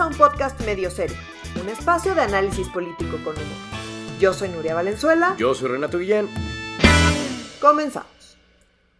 a un podcast medio serio, un espacio de análisis político con humor. Yo soy Nuria Valenzuela. Yo soy Renato Guillén. Comenzamos.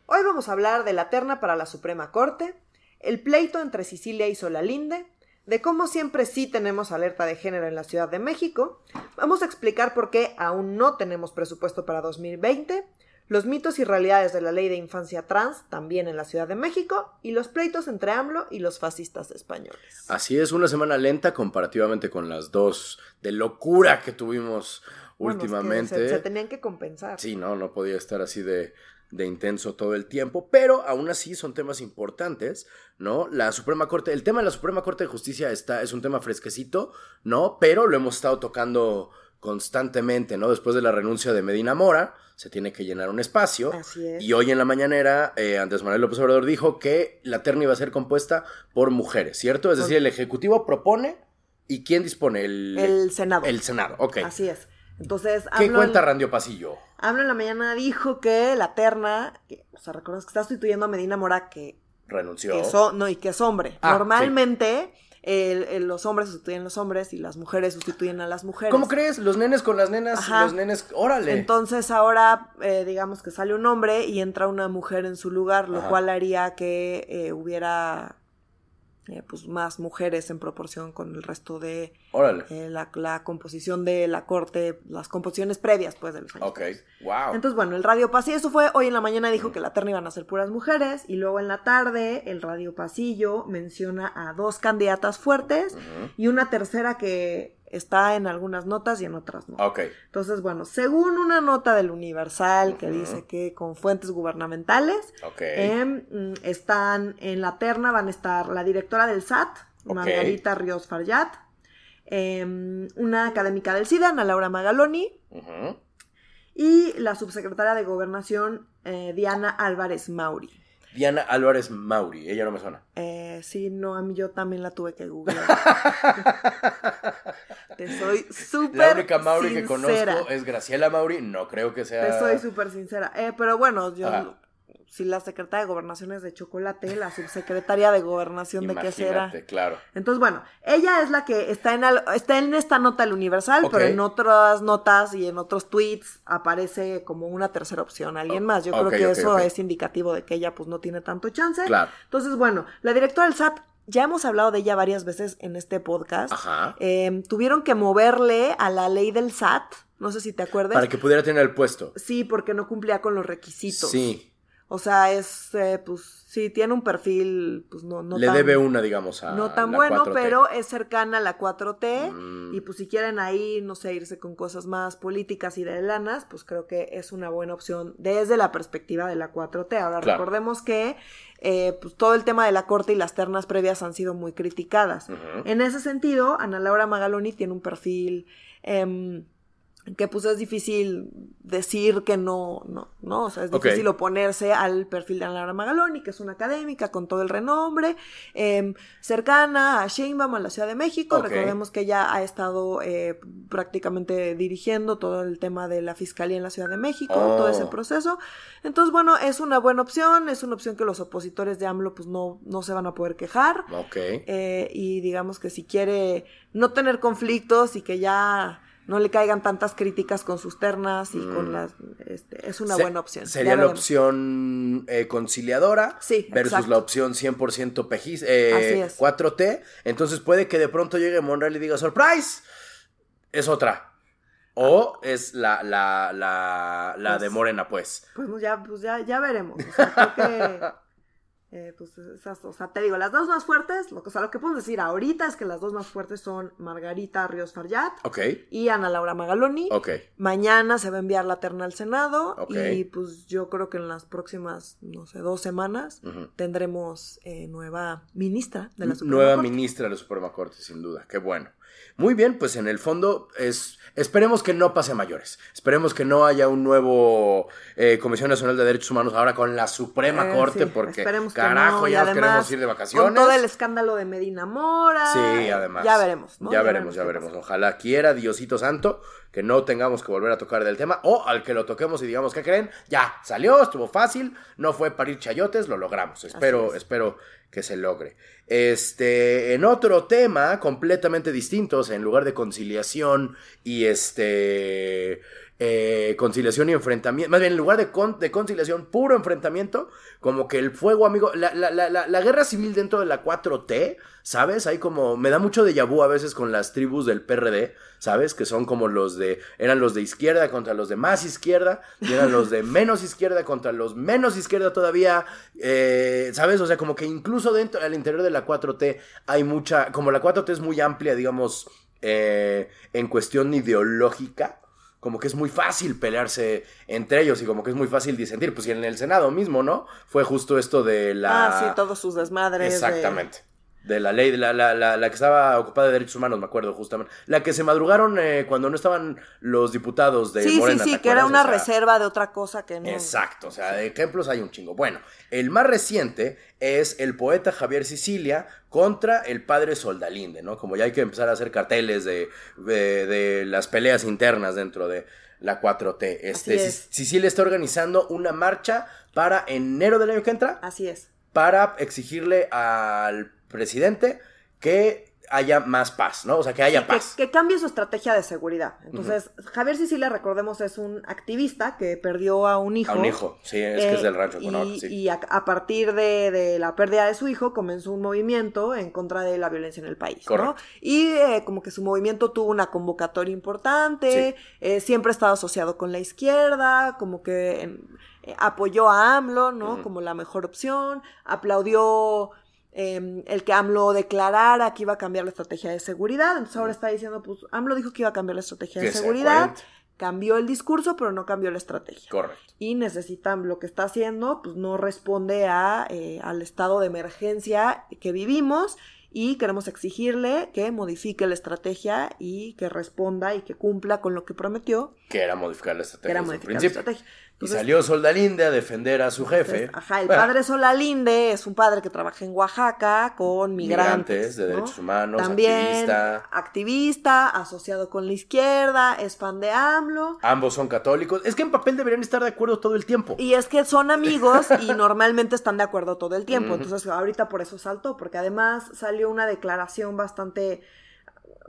Hoy vamos a hablar de la terna para la Suprema Corte, el pleito entre Sicilia y Solalinde, de cómo siempre sí tenemos alerta de género en la Ciudad de México, vamos a explicar por qué aún no tenemos presupuesto para 2020, los mitos y realidades de la ley de infancia trans, también en la Ciudad de México, y los pleitos entre AMLO y los fascistas españoles. Así es, una semana lenta comparativamente con las dos de locura que tuvimos últimamente. se, tenían que compensar. Sí, no, no podía estar así de, de intenso todo el tiempo, pero aún así son temas importantes, ¿no? La Suprema Corte, el tema de la Suprema Corte de Justicia está, es un tema fresquecito, ¿no? Pero lo hemos estado tocando constantemente, ¿no? Después de la renuncia de Medina Mora, se tiene que llenar un espacio. Así es. Y hoy en la mañanera, eh, Andrés Manuel López Obrador dijo que la terna iba a ser compuesta por mujeres, ¿cierto? Es decir, el Ejecutivo propone y ¿quién dispone? El, el Senado. El Senado, ok. Así es. Entonces, ¿Qué cuenta Randio Pasillo? Hablo en la mañana dijo que la terna, que, o sea, recuerdas que está sustituyendo a Medina Mora que renunció. Que no, y que es hombre. Ah, Normalmente los hombres sustituyen a los hombres y las mujeres sustituyen a las mujeres. ¿Cómo crees? Los nenes con las nenas, los nenes, órale. Entonces ahora, eh, digamos que sale un hombre y entra una mujer en su lugar, lo cual haría que eh, hubiera eh, pues más mujeres en proporción con el resto de eh, la, composición de la corte, las composiciones previas pues de los años. Ok, wow. Entonces bueno, el Radio Pasillo, eso fue hoy en la mañana dijo que la terna iban a ser puras mujeres y luego en la tarde el Radio Pasillo menciona a dos candidatas fuertes y una tercera que está en algunas notas y en otras no. Ok. Entonces, bueno, según una nota del Universal que dice que con fuentes gubernamentales em, están en la terna, van a estar la directora del SAT, Margarita Ríos Farjat, em, una académica del SIDA, Ana Laura Magaloni, y la subsecretaria de Gobernación, eh, Diana Álvarez Mauri. Diana Álvarez Mauri, ella no me suena. Eh, sí, no, a mí yo también la tuve que googlear. Te soy súper La única Mauri que conozco es Graciela Mauri, no creo que sea... Te soy súper sincera. Eh, pero bueno, yo si la secretaria de gobernación es de chocolate, la subsecretaria de gobernación de qué será. claro. Entonces, bueno, ella es la que está en, está en esta nota del Universal, pero en otras notas y en otros tweets aparece como una tercera opción, alguien más. Yo creo que eso es indicativo de que ella pues no tiene tanto chance. Claro. Entonces, bueno, la directora del SAT ya hemos hablado de ella varias veces en este podcast. Ajá. Em, tuvieron que moverle a la ley del SAT, no sé si te acuerdas. Para que pudiera tener el puesto. Sí, porque no cumplía con los requisitos. Sí. O sea, es, eh, pues, sí, tiene un perfil, pues, no, no Le debe una, digamos, a No tan bueno, pero es cercana a la 4T. Mm. Y, pues, si quieren ahí, no sé, irse con cosas más políticas y de lanas, pues, creo que es una buena opción desde la perspectiva de la 4T. Ahora, recordemos que, eh, pues, todo el tema de la corte y las ternas previas han sido muy criticadas. En ese sentido, Ana Laura Magaloni tiene un perfil... Eh, que pues es difícil decir que no, no, no, o sea, es difícil oponerse al perfil de Ana Magaloni, que es una académica con todo el renombre, em, cercana a Sheinbaum, a la Ciudad de México, recordemos que ella ha estado eh, prácticamente dirigiendo todo el tema de la fiscalía en la Ciudad de México, todo ese oh. proceso, entonces bueno, es una buena opción, es una opción que los opositores de AMLO pues no, no se van a poder quejar, eh, y digamos que si quiere no tener conflictos y que ya no le caigan tantas críticas con sus ternas y con mm. las... Este, es una buena opción. Sería la opción eh, conciliadora sí, versus la opción 100% pejis, eh, 4T. Entonces puede que de pronto llegue Monreal y diga, ¡Surprise! Es otra. O es la, la, la, la de pues Morena, pues. Pues ya, pues ya, ya veremos. O sea, creo que eh, pues esas, o sea, te digo, las dos más fuertes, lo, o sea, lo que podemos decir ahorita es que las dos más fuertes son Margarita Ríos Farjat y Ana Laura Magaloni. Mañana se va a enviar la terna al Senado y pues yo creo que en las próximas, no sé, dos semanas tendremos eh, nueva ministra de la Suprema Nueva ministra de la Suprema Corte, sin duda, qué bueno. Muy bien, pues en el fondo es Esperemos que no pase a mayores. Esperemos que no haya un nuevo eh, Comisión Nacional de Derechos Humanos ahora con la Suprema eh, Corte, porque carajo, ya queremos ir de vacaciones. Con todo el escándalo de Medina Mora. Sí, además. Ya veremos, ¿no? Ya, veremos, ya veremos. Ojalá quiera Diosito Santo que no tengamos que volver a tocar del tema o al que lo toquemos y digamos, ¿qué creen? Ya, salió, estuvo fácil, no fue parir chayotes, lo logramos. Espero, espero que se logre. Este, en otro tema completamente distinto, en lugar de conciliación y este eh, conciliación y enfrentamiento, más bien en lugar de, de, conciliación, puro enfrentamiento, como que el fuego, amigo, la, la, la, la, guerra civil dentro de la 4T, ¿sabes? Hay como, me da mucho de vu a veces con las tribus del PRD, ¿sabes? Que son como los de, eran los de izquierda contra los de más izquierda, y eran los de menos izquierda contra los menos izquierda todavía, eh, ¿sabes? O sea, como que incluso dentro, al interior de la 4T hay mucha, como la 4T es muy amplia, digamos, eh, en cuestión ideológica, como que es muy fácil pelearse entre ellos y como que es muy fácil disentir. Pues y en el Senado mismo, ¿no? Fue justo esto de la... Ah, sí, todos sus desmadres. Exactamente de la ley, la, la, la, la, que estaba ocupada de derechos humanos, me acuerdo justamente. La que se madrugaron eh, cuando no estaban los diputados de Morena. Sí, sí, que era una reserva de otra cosa que no. Exacto, o sea, de ejemplos hay un chingo. Bueno, el más reciente es el poeta Javier Sicilia contra el padre Soldalinde, ¿no? Como ya hay que empezar a hacer carteles de, de, las peleas internas dentro de la 4T. Este, Sicilia está organizando una marcha para enero del año que entra. Así es. Para exigirle al presidente que haya más paz, ¿no? O sea, que haya paz. Que, cambie su estrategia de seguridad. Entonces, Javier Sicilia, recordemos, es un activista que perdió a un hijo. A un hijo, sí, es que es del rancho Y, y a, partir de, la pérdida de su hijo, comenzó un movimiento en contra de la violencia en el país, ¿no? Y eh, como que su movimiento tuvo una convocatoria importante, eh, siempre ha estado asociado con la izquierda, como que eh, apoyó a AMLO, ¿no? Como la mejor opción, aplaudió Em, el que AMLO declarara que iba a cambiar la estrategia de seguridad. Entonces ahora está diciendo, pues AMLO dijo que iba a cambiar la estrategia de seguridad. Cambió el discurso, pero no cambió la estrategia. Correcto. Y necesitan lo que está haciendo, pues no responde a, eh, al estado de emergencia que vivimos y queremos exigirle que modifique la estrategia y que responda y que cumpla con lo que prometió. Que era modificar la estrategia. Que era modificar la estrategia y salió Soldalinde a defender a su jefe. ajá, el padre Soldalinde es un padre que trabaja en Oaxaca con migrantes. de derechos humanos, También, activista. activista, asociado con la izquierda, es fan de AMLO. Ambos son católicos. Es que en papel deberían estar de acuerdo todo el tiempo. Y es que son amigos y normalmente están de acuerdo todo el tiempo. Entonces ahorita por eso saltó, porque además salió una declaración bastante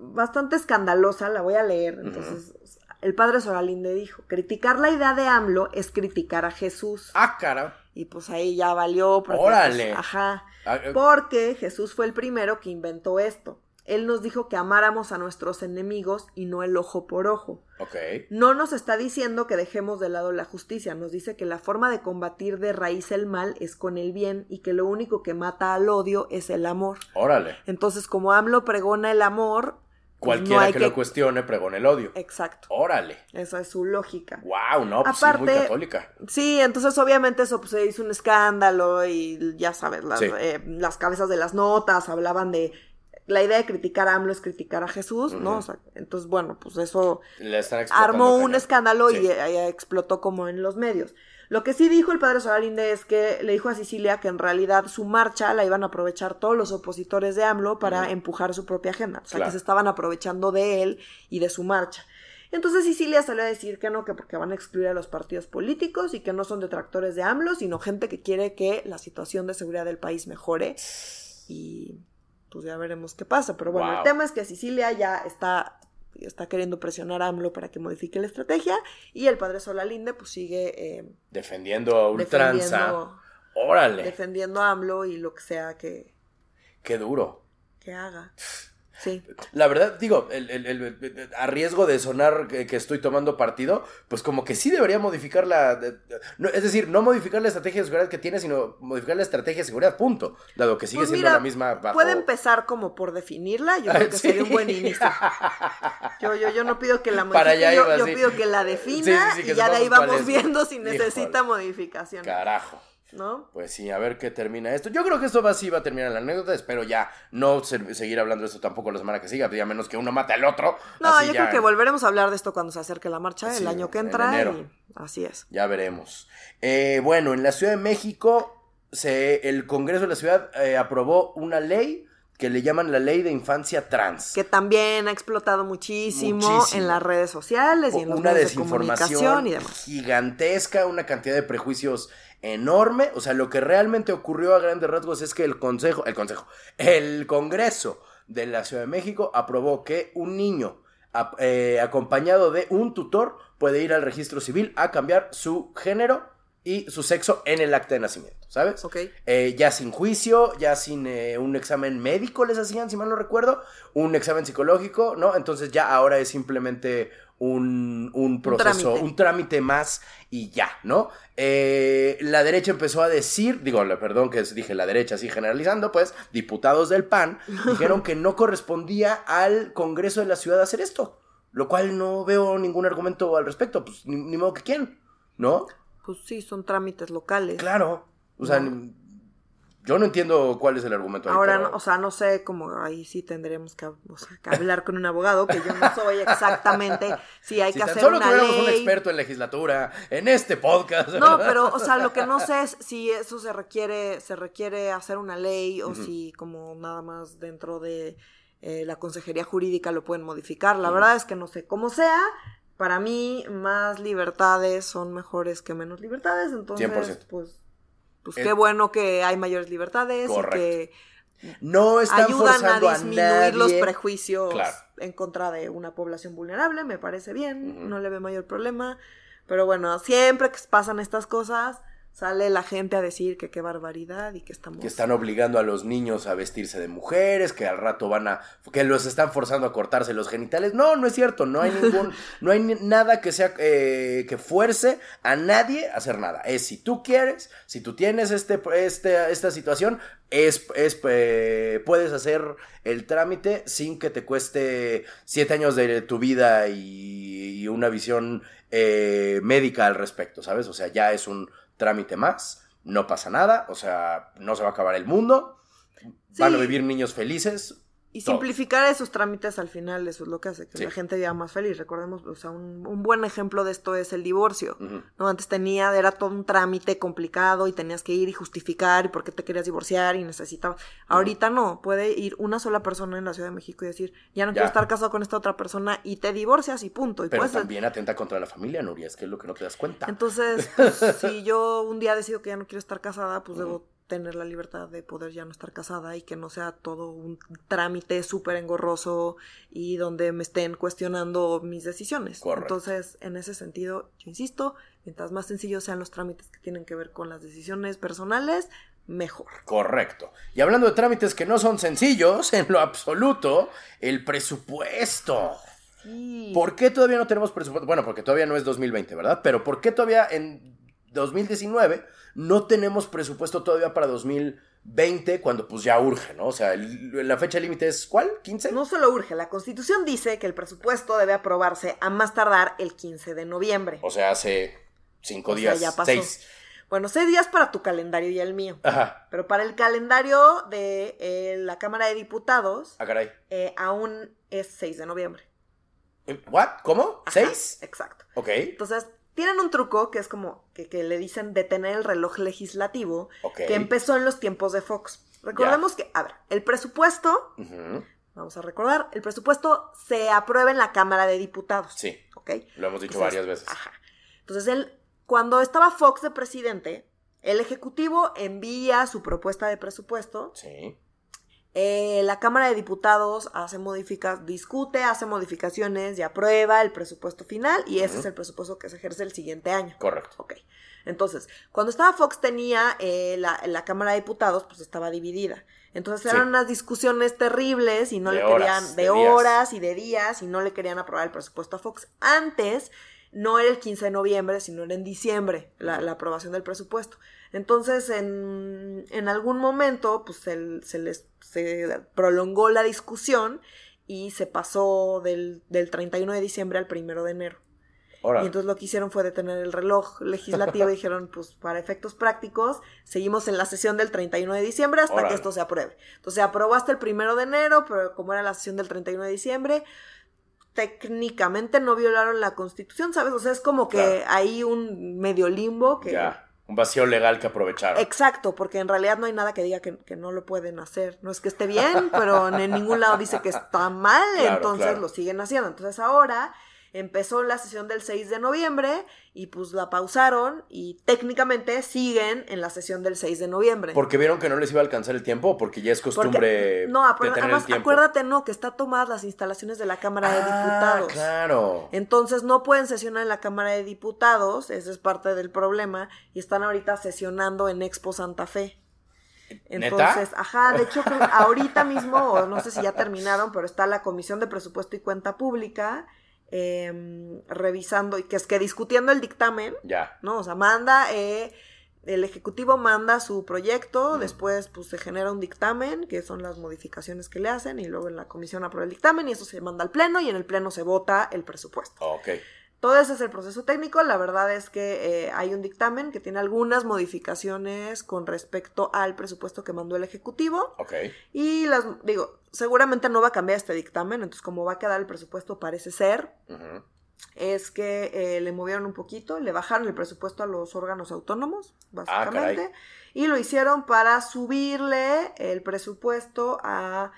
bastante escandalosa, la voy a leer. Entonces, el padre Soralinde dijo, criticar la idea de AMLO es criticar a Jesús. Ah, cara. Y pues ahí ya valió. Porque, pues, Órale. ajá. Ah, eh. Porque Jesús fue el primero que inventó esto. Él nos dijo que amáramos a nuestros enemigos y no el ojo por ojo. Ok. No nos está diciendo que dejemos de lado la justicia, nos dice que la forma de combatir de raíz el mal es con el bien y que lo único que mata al odio es el amor. Órale. Entonces, como AMLO pregona el amor, Cualquiera que, lo cuestione pregone el odio. Exacto. Órale. Esa es su lógica. Wow, no, pues Aparte, sí, muy católica. Sí, entonces obviamente eso pues, se hizo un escándalo y ya sabes, las, eh, las cabezas de las notas hablaban de la idea de criticar a AMLO es criticar a Jesús, ¿no? O sea, entonces, bueno, pues eso armó un escándalo y eh, explotó como en los medios. Lo que sí dijo el padre Solalinde es que le dijo a Sicilia que en realidad su marcha la iban a aprovechar todos los opositores de AMLO para empujar su propia agenda. O sea, que se estaban aprovechando de él y de su marcha. Entonces Sicilia salió a decir que no, que porque van a excluir a los partidos políticos y que no son detractores de AMLO, sino gente que quiere que la situación de seguridad del país mejore. Y pues ya veremos qué pasa. Pero bueno, el tema es que Sicilia ya está está queriendo presionar a AMLO para que modifique la estrategia y el padre Solalinde pues sigue eh, defendiendo a ultranza. Órale. Defendiendo a AMLO y lo que sea que... Qué duro. Que haga. Sí. La verdad, digo, el, a riesgo de sonar que, estoy tomando partido, pues como que sí debería modificar la... es decir, no modificar la estrategia de seguridad que tiene, sino modificar la estrategia de seguridad, punto. Dado que sigue pues siendo la misma... Puede empezar como por definirla, yo creo que sería un buen inicio. Yo, yo, yo no pido que la modifique, yo, pido que la defina y ya de ahí vamos viendo si necesita modificación. Carajo. ¿No? Pues sí, a ver qué termina esto. Yo creo que esto va así, va a terminar la anécdota. Espero ya no seguir hablando de esto tampoco la semana que siga, a menos que uno mate al otro. No, yo creo que volveremos a hablar de esto cuando se acerque la marcha, el año que entra. Y así es. Ya veremos. Eh, bueno, en la Ciudad de México, se, el Congreso de la Ciudad eh, aprobó una ley que le llaman la ley de infancia trans. Que también ha explotado muchísimo, en las redes sociales y en los una medios de comunicación y demás. Gigantesca, una cantidad de prejuicios enorme. O sea, lo que realmente ocurrió a grandes rasgos es que el Consejo, el Consejo, el Congreso de la Ciudad de México aprobó que un niño eh, acompañado de un tutor puede ir al registro civil a cambiar su género y su sexo en el acta de nacimiento, ¿sabes? Ok. Eh, ya sin juicio, ya sin eh, un examen médico les hacían, si mal no recuerdo, un examen psicológico, ¿no? Entonces ya ahora es simplemente un, un proceso, un trámite. más y ya, ¿no? Eh, la derecha empezó a decir, digo, perdón que dije la derecha así generalizando, pues, diputados del PAN dijeron que no correspondía al Congreso de la Ciudad hacer esto, lo cual no veo ningún argumento al respecto, pues ni, ni modo que quién, ¿no? Pues sí, son trámites locales. Claro. O sea, yo no entiendo cuál es el argumento. Ahí, Ahora, o sea, no sé cómo ahí sí tendremos que, hablar con un abogado, que yo no soy exactamente si hay que hacer solo una tuviéramos un experto en legislatura en este podcast. No, pero, o sea, lo que no sé es si eso se requiere, se requiere hacer una ley o si como nada más dentro de eh, la consejería jurídica lo pueden modificar. La verdad es que no sé. cómo sea, para mí más libertades son mejores que menos libertades, entonces pues pues qué bueno que hay mayores libertades y que no ayudan a disminuir los prejuicios en contra de una población vulnerable, me parece bien, no le ve mayor problema, pero bueno, siempre que pasan estas cosas, sale la gente a decir que qué barbaridad y que estamos... Que están obligando a los niños a vestirse de mujeres, que al rato van a... que los están forzando a cortarse los genitales. No, no es cierto, no hay ningún... no hay nada que sea... Eh, que fuerce a nadie a hacer nada. Es si tú quieres, si tú tienes este, este, esta situación, es, es eh, puedes hacer el trámite sin que te cueste siete años de tu vida y, una visión eh, médica al respecto, ¿sabes? O sea, ya es un trámite más, no pasa nada, o sea, no se va a acabar el mundo, van a vivir niños felices, y simplificar esos trámites al final, eso es lo que hace que la gente viva más feliz. Recordemos, o sea, un, buen ejemplo de esto es el divorcio. ¿no? Antes tenía, era todo un trámite complicado y tenías que ir y justificar y por qué te querías divorciar y necesitabas. Ahorita no, puede ir una sola persona en la Ciudad de México y decir, ya no quiero estar casado con esta otra persona y te divorcias y punto. Y Pero también atenta contra la familia, Nuria, es que es lo que no te das cuenta. Entonces, pues, si yo un día decido que ya no quiero estar casada, pues debo tener la libertad de poder ya no estar casada y que no sea todo un trámite súper engorroso y donde me estén cuestionando mis decisiones. Entonces, en ese sentido, yo insisto, mientras más sencillos sean los trámites que tienen que ver con las decisiones personales, mejor. Correcto. Y hablando de trámites que no son sencillos, en lo absoluto, el presupuesto. ¿Por qué todavía no tenemos presupuesto? Bueno, porque todavía no es 2020, ¿verdad? Pero ¿por qué todavía en 2019 no tenemos presupuesto todavía para 2020 cuando pues ya urge, ¿no? O sea, la fecha límite es ¿cuál? ¿15? No solo urge, la Constitución dice que el presupuesto debe aprobarse a más tardar el 15 de noviembre. O sea, hace cinco días, ya pasó. seis. Bueno, seis días para tu calendario y el mío. Ajá. Pero para el calendario de eh, la Cámara de Diputados, ah, caray. Eh, aún es 6 de noviembre. ¿What? ¿Cómo? ¿Seis? Exacto. Ok. Entonces, tienen un truco que es como que, le dicen detener el reloj legislativo que empezó en los tiempos de Fox. Recordemos que, a ver, el presupuesto, vamos a recordar, el presupuesto se aprueba en la Cámara de Diputados. Sí. ¿Ok? Lo hemos dicho varias veces. Ajá. Entonces, él, cuando estaba Fox de presidente, el Ejecutivo envía su propuesta de presupuesto. Sí. Eh, la Cámara de Diputados hace modifica, discute, hace modificaciones y aprueba el presupuesto final y ese es el presupuesto que se ejerce el siguiente año. Correcto. Ok. Entonces, cuando estaba Fox tenía eh, la, Cámara de Diputados, pues estaba dividida. Entonces eran unas discusiones terribles y no le querían, de, horas y de días y no le querían aprobar el presupuesto a Fox. Antes, no era el 15 de noviembre, sino era en diciembre la, la aprobación del presupuesto. Entonces, en, en algún momento, pues se, se les se prolongó la discusión y se pasó del, del 31 de diciembre al 1 de enero. Y entonces lo que hicieron fue detener el reloj legislativo y dijeron, pues para efectos prácticos, seguimos en la sesión del 31 de diciembre hasta que esto se apruebe. Entonces se aprobó hasta el primero de enero, pero como era la sesión del 31 de diciembre, técnicamente no violaron la constitución, ¿sabes? O sea, es como que hay un medio limbo que... Ya. Un vacío legal que aprovecharon. Exacto, porque en realidad no hay nada que diga que, no lo pueden hacer. No es que esté bien, pero en ningún lado dice que está mal, entonces lo siguen haciendo. Entonces ahora empezó la sesión del 6 de noviembre y pues la pausaron y técnicamente siguen en la sesión del 6 de noviembre. Porque vieron que no les iba a alcanzar el tiempo, porque ya es costumbre no, además, acuérdate no que está tomadas las instalaciones de la Cámara de ah, Diputados. Claro. Entonces no pueden sesionar en la Cámara de Diputados, ese es parte del problema y están ahorita sesionando en Expo Santa Fe. Entonces, ajá, de hecho ahorita mismo, no sé si ya terminaron, pero está la Comisión de Presupuesto y Cuenta Pública Em, revisando y que es que discutiendo el dictamen, ya. ¿no? O sea, manda, eh, el Ejecutivo manda su proyecto, después pues se genera un dictamen, que son las modificaciones que le hacen, y luego en la comisión aprueba el dictamen y eso se manda al Pleno y en el Pleno se vota el presupuesto. Ok. Todo ese es el proceso técnico. La verdad es que eh, hay un dictamen que tiene algunas modificaciones con respecto al presupuesto que mandó el Ejecutivo. Ok. Y las, digo, seguramente no va a cambiar este dictamen, entonces como va a quedar el presupuesto parece ser, es que eh, le movieron un poquito, le bajaron el presupuesto a los órganos autónomos, ah, básicamente, y lo hicieron para subirle el presupuesto a,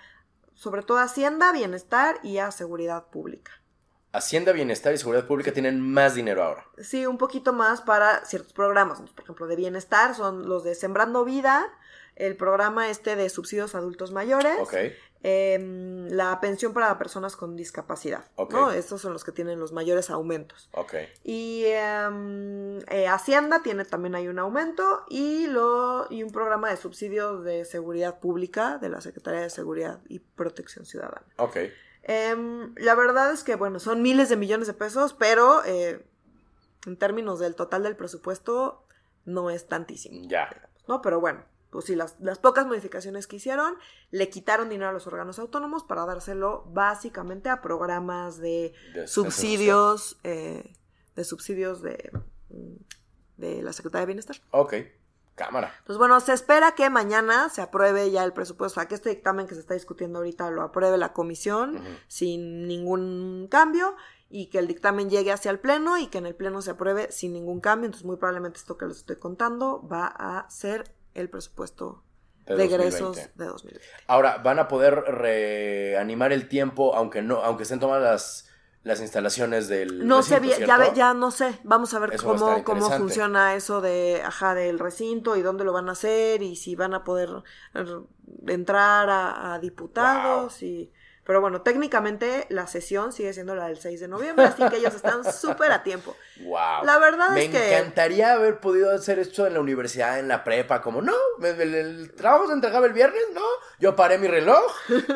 sobre todo, Hacienda, Bienestar y a Seguridad Pública. Hacienda, Bienestar y Seguridad Pública tienen más dinero ahora. Sí, un poquito más para ciertos programas. por ejemplo, de bienestar son los de Sembrando Vida, el programa este de subsidios adultos mayores, em, la pensión para personas con discapacidad. ¿no? Estos son los que tienen los mayores aumentos. Y em, eh, Hacienda tiene también hay un aumento y, lo, y un programa de subsidios de seguridad pública de la Secretaría de Seguridad y Protección Ciudadana. Ok. Em, la verdad es que, bueno, son miles de millones de pesos, pero eh, en términos del total del presupuesto no es tantísimo. Ya. ¿No? Pero bueno, pues sí, las, pocas modificaciones que hicieron, le quitaron dinero a los órganos autónomos para dárselo básicamente a programas de, subsidios, eh, de subsidios de, de la Secretaría de Bienestar. Ok. Cámara. Entonces, bueno, se espera que mañana se apruebe ya el presupuesto, o sea, que este dictamen que se está discutiendo ahorita lo apruebe la comisión sin ningún cambio y que el dictamen llegue hacia el pleno y que en el pleno se apruebe sin ningún cambio. Entonces, muy probablemente esto que les estoy contando va a ser el presupuesto de, egresos de 2020. Ahora, ¿van a poder reanimar el tiempo aunque no aunque estén tomadas las las instalaciones del no sé ya, ya no sé. Vamos a ver cómo, cómo funciona eso de ajá del recinto y dónde lo van a hacer y si van a poder entrar a, diputados y pero bueno, técnicamente la sesión sigue siendo la del 6 de noviembre, así que ellos están súper a tiempo. Wow. La verdad es que... Me encantaría haber podido hacer esto en la universidad, en la prepa, como, no, el, trabajo se entregaba el viernes, ¿no? Yo paré mi reloj,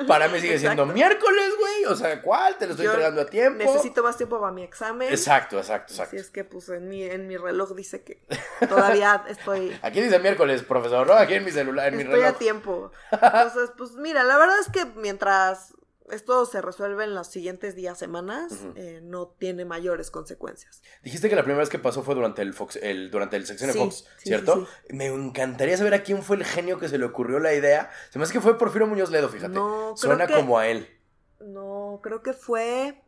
para mí sigue siendo miércoles, güey, o sea, ¿cuál? Te lo estoy entregando a tiempo. Necesito más tiempo para mi examen. Exacto, exacto, exacto. Así es que, pues, en mi, en mi reloj dice que todavía estoy... Aquí dice miércoles, profesor, ¿no? Aquí en mi celular, en mi reloj. Estoy a tiempo. Entonces, pues, mira, la verdad es que mientras esto se resuelve en los siguientes días, semanas, eh, no tiene mayores consecuencias. Dijiste que la primera vez que pasó fue durante el Fox, el, durante el sección de Fox, ¿cierto? Me encantaría saber a quién fue el genio que se le ocurrió la idea. Se me hace que fue Porfirio Muñoz Ledo, fíjate. No, Suena como a él. No, creo que fue.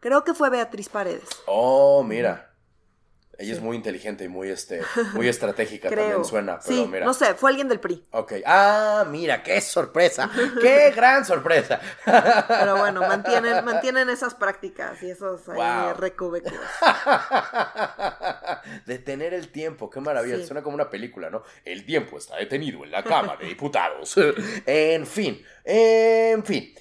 Creo que fue Beatriz Paredes. Oh, mira. Ella es muy inteligente y muy, este, muy estratégica también suena, pero sí, no sé, fue alguien del PRI. Ok. Ah, mira, qué sorpresa. qué gran sorpresa. pero bueno, mantienen, mantienen esas prácticas y esos ahí recovecos. Detener el tiempo, qué maravilla. Suena como una película, ¿no? El tiempo está detenido en la Cámara de Diputados. en fin, en fin.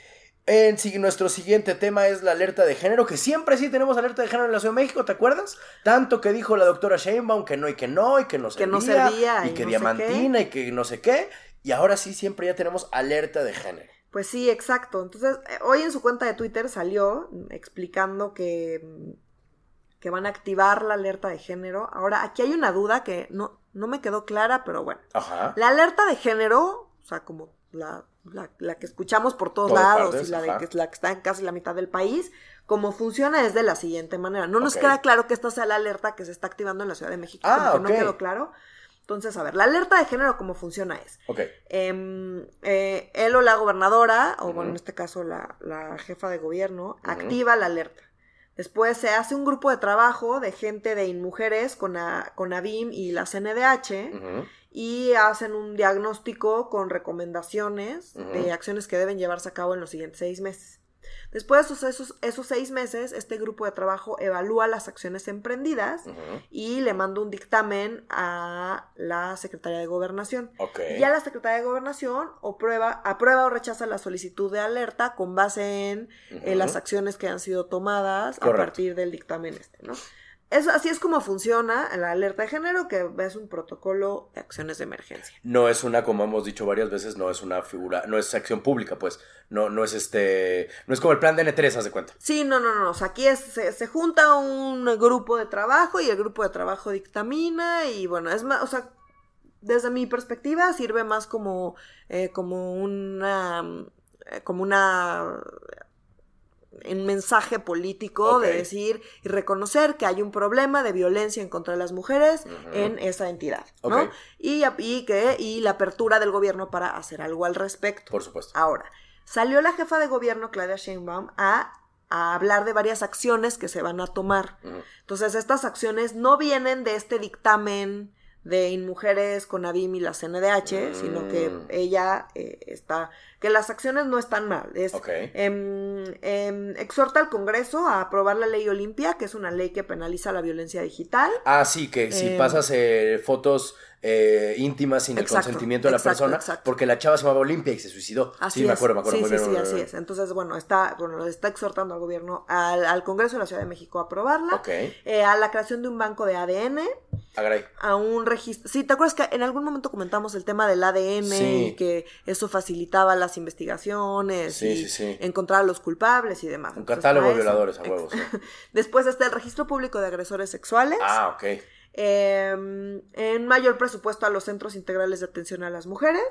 En, nuestro siguiente tema es la alerta de género, que siempre sí tenemos alerta de género en la Ciudad de México, ¿te acuerdas? Tanto que dijo la doctora Sheinbaum que no y que no, y que no servía, que no servía y, que diamantina y que no sé qué, y ahora sí siempre ya tenemos alerta de género. Pues sí, exacto. Entonces, eh, hoy en su cuenta de Twitter salió explicando que, que van a activar la alerta de género. Ahora, aquí hay una duda que no, no me quedó clara, pero bueno. Ajá. La alerta de género, o sea, como la, la, que escuchamos por todos lados y la, de, que, la que está en casi la mitad del país, Cómo funciona es de la siguiente manera. No nos queda claro que esta sea la alerta que se está activando en la Ciudad de México. Ah, no quedó claro. Entonces, a ver, la alerta de género, ¿cómo funciona es? Ok. Em, eh, él o la gobernadora, o bueno, en este caso la, jefa de gobierno, activa la alerta. Después se hace un grupo de trabajo de gente de InMujeres con, con ABIM y la CNDH y hacen un diagnóstico con recomendaciones de acciones que deben llevarse a cabo en los siguientes seis meses. Después de esos, esos, seis meses, este grupo de trabajo evalúa las acciones emprendidas y le manda un dictamen a la Secretaría de Gobernación. Y a la Secretaría de Gobernación aprueba, aprueba o rechaza la solicitud de alerta con base en, las acciones que han sido tomadas a partir del dictamen este, ¿no? Así es como funciona la alerta de género, que es un protocolo de acciones de emergencia. No es una, como hemos dicho varias veces, no es una figura, no es acción pública, pues. No, no es este. No es como el plan de N3, haz de cuenta. Sí, no, no, no. O sea, aquí es, se, junta un grupo de trabajo y el grupo de trabajo dictamina. Y bueno, es más, o sea, desde mi perspectiva, sirve más como, eh, como una. Eh, como una un mensaje político de decir y reconocer que hay un problema de violencia en contra de las mujeres en esa entidad, ¿no? Y, y, que, y la apertura del gobierno para hacer algo al respecto. Por supuesto. Ahora, salió la jefa de gobierno, Claudia Sheinbaum, a, a hablar de varias acciones que se van a tomar. Entonces, estas acciones no vienen de este dictamen de InMujeres con ABIM y la CNDH, sino que mm. ella eh, está, que las acciones no están mal. Es, em, em, exhorta al Congreso a aprobar la ley Olimpia, que es una ley que penaliza la violencia digital. Ah, sí, que si em, pasas eh, fotos eh, íntimas sin el consentimiento de la persona, porque la chava se llamaba Olimpia y se suicidó. Así sí, me acuerdo, me acuerdo sí, sí, Sí, así es. Entonces, bueno, está, bueno, está exhortando al gobierno, al, Congreso de la Ciudad de México a aprobarla, eh, a la creación de un banco de ADN, a un registro. Sí, ¿te acuerdas que en algún momento comentamos el tema del ADN y que eso facilitaba las investigaciones y encontrar a los culpables y demás? Un catálogo de violadores a huevos. Después está el registro público de agresores sexuales. Ah, ok. Em, en mayor presupuesto a los centros integrales de atención a las mujeres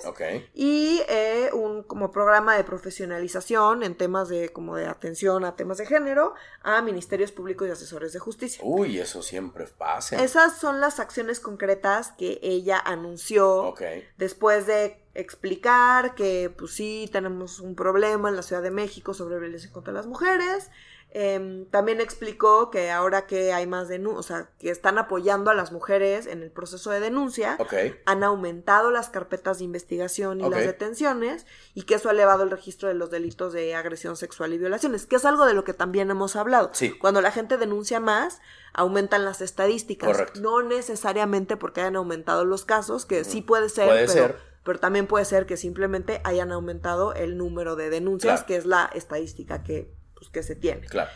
y eh, un como programa de profesionalización en temas de como de atención a temas de género a ministerios públicos y asesores de justicia. Uy, eso siempre pasa. Esas son las acciones concretas que ella anunció después de explicar que pues sí tenemos un problema en la Ciudad de México sobre violencia contra las mujeres. Em, también explicó que ahora que hay más denuncias, o sea, que están apoyando a las mujeres en el proceso de denuncia, han aumentado las carpetas de investigación y las detenciones y que eso ha elevado el registro de los delitos de agresión sexual y violaciones, que es algo de lo que también hemos hablado. Cuando la gente denuncia más, aumentan las estadísticas. No necesariamente porque hayan aumentado los casos, que sí puede ser, pero, pero también puede ser que simplemente hayan aumentado el número de denuncias, que es la estadística que pues, que se tiene. Claro.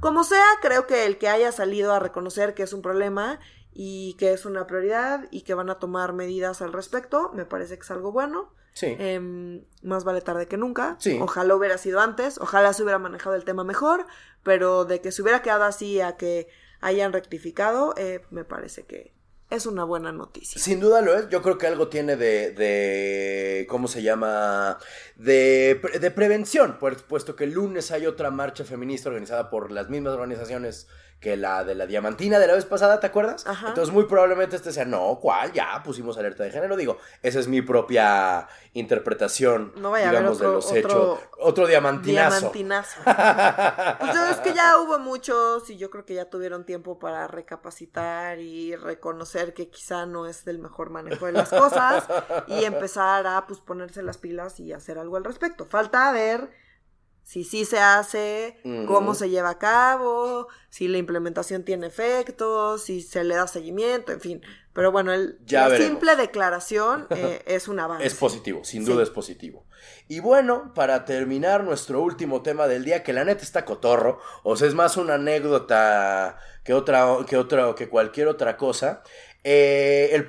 Como sea, creo que el que haya salido a reconocer que es un problema y que es una prioridad y que van a tomar medidas al respecto, me parece que es algo bueno. Sí. Em, más vale tarde que nunca. Sí. Ojalá hubiera sido antes, ojalá se hubiera manejado el tema mejor, pero de que se hubiera quedado así a que hayan rectificado, eh, me parece que, es una buena noticia. Sin duda lo es. Yo creo que algo tiene de, de ¿cómo se llama? De, de prevención, puesto que el lunes hay otra marcha feminista organizada por las mismas organizaciones que la de la diamantina de la vez pasada, ¿te acuerdas? Entonces muy probablemente este sea, no, ¿cuál? Ya pusimos alerta de género. Digo, esa es mi propia interpretación, no vaya digamos, a otro, de los hechos. Otro diamantinazo. Diamantinazo. pues es que ya hubo muchos y yo creo que ya tuvieron tiempo para recapacitar y reconocer que quizá no es del mejor manejo de las cosas y empezar a pues ponerse las pilas y hacer algo al respecto. Falta ver si sí se hace, cómo se lleva a cabo, si la implementación tiene efectos, si se le da seguimiento, en fin. Pero bueno, el, la simple declaración eh, es un avance. Es positivo, sin duda es positivo. Y bueno, para terminar nuestro último tema del día, que la neta está cotorro, o sea, es más una anécdota que otra, que otra, que cualquier otra cosa. el,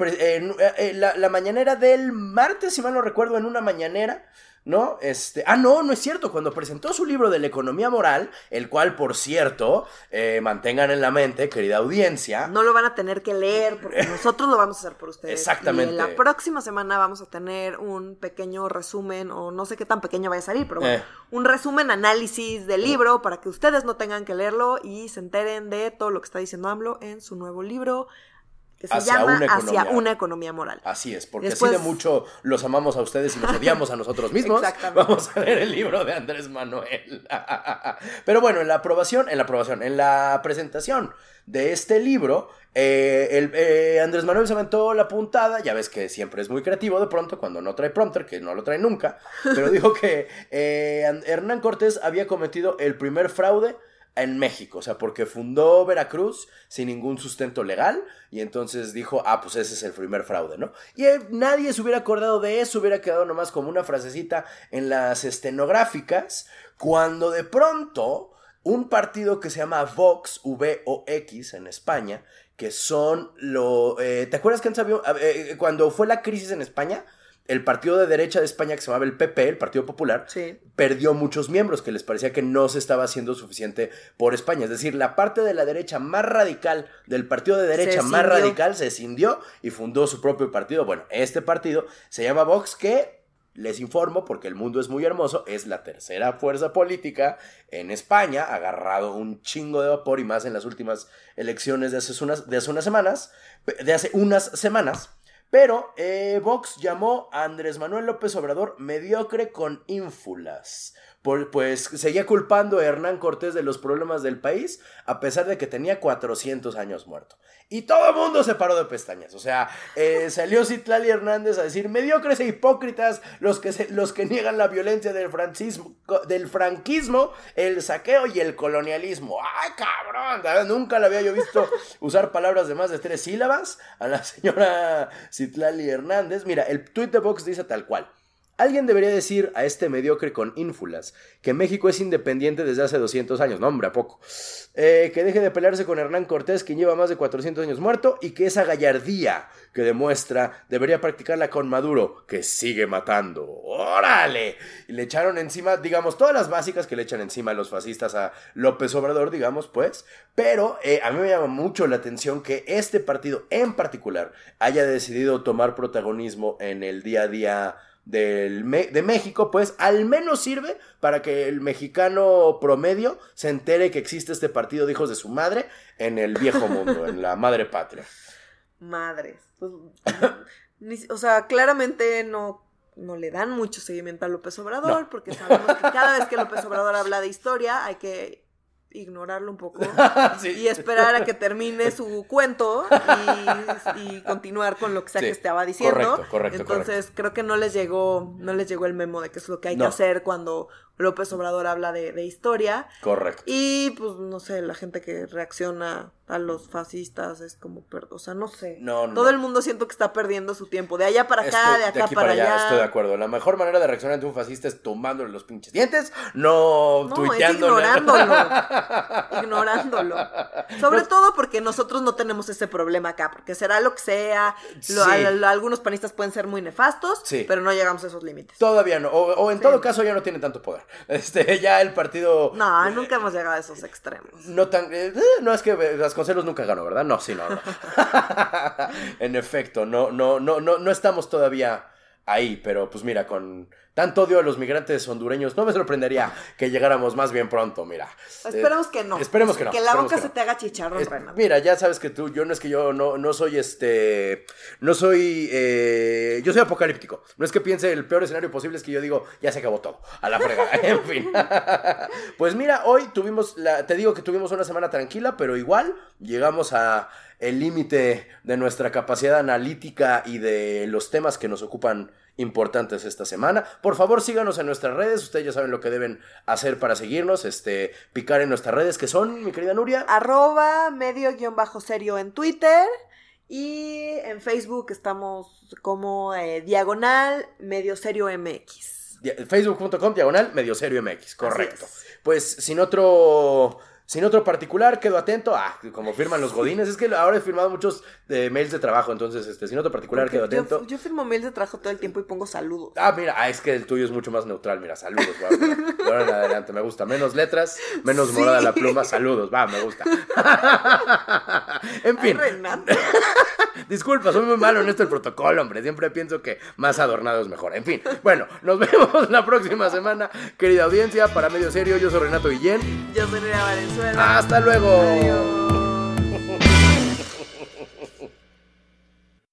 la, la mañanera del martes, si mal no recuerdo, en una mañanera ¿no? Este, ah, no, no es cierto, cuando presentó su libro de la economía moral, el cual, por cierto, eh, mantengan en la mente, querida audiencia. No lo van a tener que leer, porque nosotros lo vamos a hacer por ustedes. Exactamente. Y la próxima semana vamos a tener un pequeño resumen, o no sé qué tan pequeño vaya a salir, pero bueno, eh. un resumen, análisis del libro, para que ustedes no tengan que leerlo y se enteren de todo lo que está diciendo AMLO en su nuevo libro que se hacia llama una Hacia una economía moral. Así es, porque así de mucho los amamos a ustedes y nos odiamos a nosotros mismos. Vamos a leer el libro de Andrés Manuel. Pero bueno, en la aprobación, en la aprobación, en la presentación de este libro, eh, el, eh, Andrés Manuel se aventó la puntada, ya ves que siempre es muy creativo de pronto cuando no trae prompter, que no lo trae nunca, pero dijo que eh, Hernán Cortés había cometido el primer fraude en México, o sea, porque fundó Veracruz sin ningún sustento legal y entonces dijo, ah, pues ese es el primer fraude, ¿no? Y eh, nadie se hubiera acordado de eso, hubiera quedado nomás como una frasecita en las estenográficas, cuando de pronto un partido que se llama Vox, V-O-X en España, que son lo... Eh, ¿Te acuerdas que han eh, cuando fue la crisis en España? El partido de derecha de España, que se llamaba el PP, el Partido Popular, perdió muchos miembros, que les parecía que no se estaba haciendo suficiente por España. Es decir, la parte de la derecha más radical, del partido de derecha más radical, se escindió y fundó su propio partido. Bueno, este partido se llama Vox, que les informo, porque el mundo es muy hermoso, es la tercera fuerza política en España, agarrado un chingo de vapor y más en las últimas elecciones de hace unas, de hace unas semanas, de hace unas semanas. Pero eh, Vox llamó a Andrés Manuel López Obrador mediocre con ínfulas. pues seguía culpando a Hernán Cortés de los problemas del país, a pesar de que tenía 400 años muerto. Y todo el mundo se paró de pestañas. O sea, eh, salió Citlali Hernández a decir, mediocres e hipócritas los que, los que niegan la violencia del, del franquismo, el saqueo y el colonialismo. ¡Ay, cabrón! Nunca la había yo visto usar palabras de más de tres sílabas a la señora Citlali Hernández. Mira, el tweet de Vox dice tal cual. Alguien debería decir a este mediocre con ínfulas que México es independiente desde hace 200 años, no hombre, a poco. Eh, que deje de pelearse con Hernán Cortés, quien lleva más de 400 años muerto, y que esa gallardía que demuestra debería practicarla con Maduro, que sigue matando. ¡Órale! Y le echaron encima, digamos, todas las básicas que le echan encima los fascistas a López Obrador, digamos, pues. Pero eh, a mí me llama mucho la atención que este partido en particular haya decidido tomar protagonismo en el día a día del de México, pues al menos sirve para que el mexicano promedio se entere que existe este partido de hijos de su madre en el viejo mundo, en la madre patria. Madres. Pues, o sea, claramente no, no le dan mucho seguimiento a López Obrador, porque sabemos que cada vez que López Obrador habla de historia hay que ignorarlo un poco y esperar a que termine su cuento y, continuar con lo que sea que estaba diciendo. Correcto, correcto, Entonces creo que no les llegó, no les llegó el memo de qué es lo que hay que hacer cuando López Obrador habla de, historia. Correcto. Y pues no sé, la gente que reacciona a los fascistas es como, o sea, no sé. No, Todo el mundo siento que está perdiendo su tiempo, de allá para acá, de acá para, allá. Estoy de acuerdo. La mejor manera de reaccionar ante un fascista es tomándole los pinches dientes, no, no ignorándolo. ignorándolo. Sobre todo porque nosotros no tenemos ese problema acá, porque será lo que sea. algunos panistas pueden ser muy nefastos, pero no llegamos a esos límites. Todavía no. O, en todo caso ya no tiene tanto poder. Este, ya el partido. No, nunca hemos llegado a esos extremos. No tan. Eh, no es que Vasconcelos nunca ganó, ¿verdad? No, sí, no. en efecto, no, no, no, no, no estamos todavía ahí, pero pues mira, con tanto odio a los migrantes hondureños, no me sorprendería que llegáramos más bien pronto, mira. Esperemos que no. Esperemos que no. Que la boca se te haga chicharrón, Mira, ya sabes que tú, yo no es que yo no, no soy este, no soy, eh, yo soy apocalíptico. No es que piense el peor escenario posible, es que yo digo, ya se acabó todo, a la fregada, en fin. pues mira, hoy tuvimos, la, te digo que tuvimos una semana tranquila, pero igual llegamos a el límite de nuestra capacidad analítica y de los temas que nos ocupan importantes esta semana. Por favor, síganos en nuestras redes. Ustedes ya saben lo que deben hacer para seguirnos. Este, picar en nuestras redes, que son, mi querida Nuria. Arroba medio guion bajo serio en Twitter. Y en Facebook estamos como eh, diagonal medio serio MX. Facebook.com diagonal medio serio MX, correcto. Pues sin otro Sin otro particular, quedo atento. Ah, como firman los godines. Es que ahora he firmado muchos de mails de trabajo, entonces, este, sin otro particular, quedo atento. Yo, firmo mails de trabajo todo el tiempo y pongo saludos. Ah, mira, ah, es que el tuyo es mucho más neutral. Mira, saludos. Va, en adelante, me gusta. Menos letras, menos morada la pluma, saludos. Va, me gusta. en fin. Disculpa, soy muy malo en esto el protocolo, hombre. Siempre pienso que más adornado es mejor. En fin, bueno, nos vemos la próxima semana, querida audiencia. Para Medio Serio, yo soy Renato Guillén. Yo soy Nerea Hasta luego.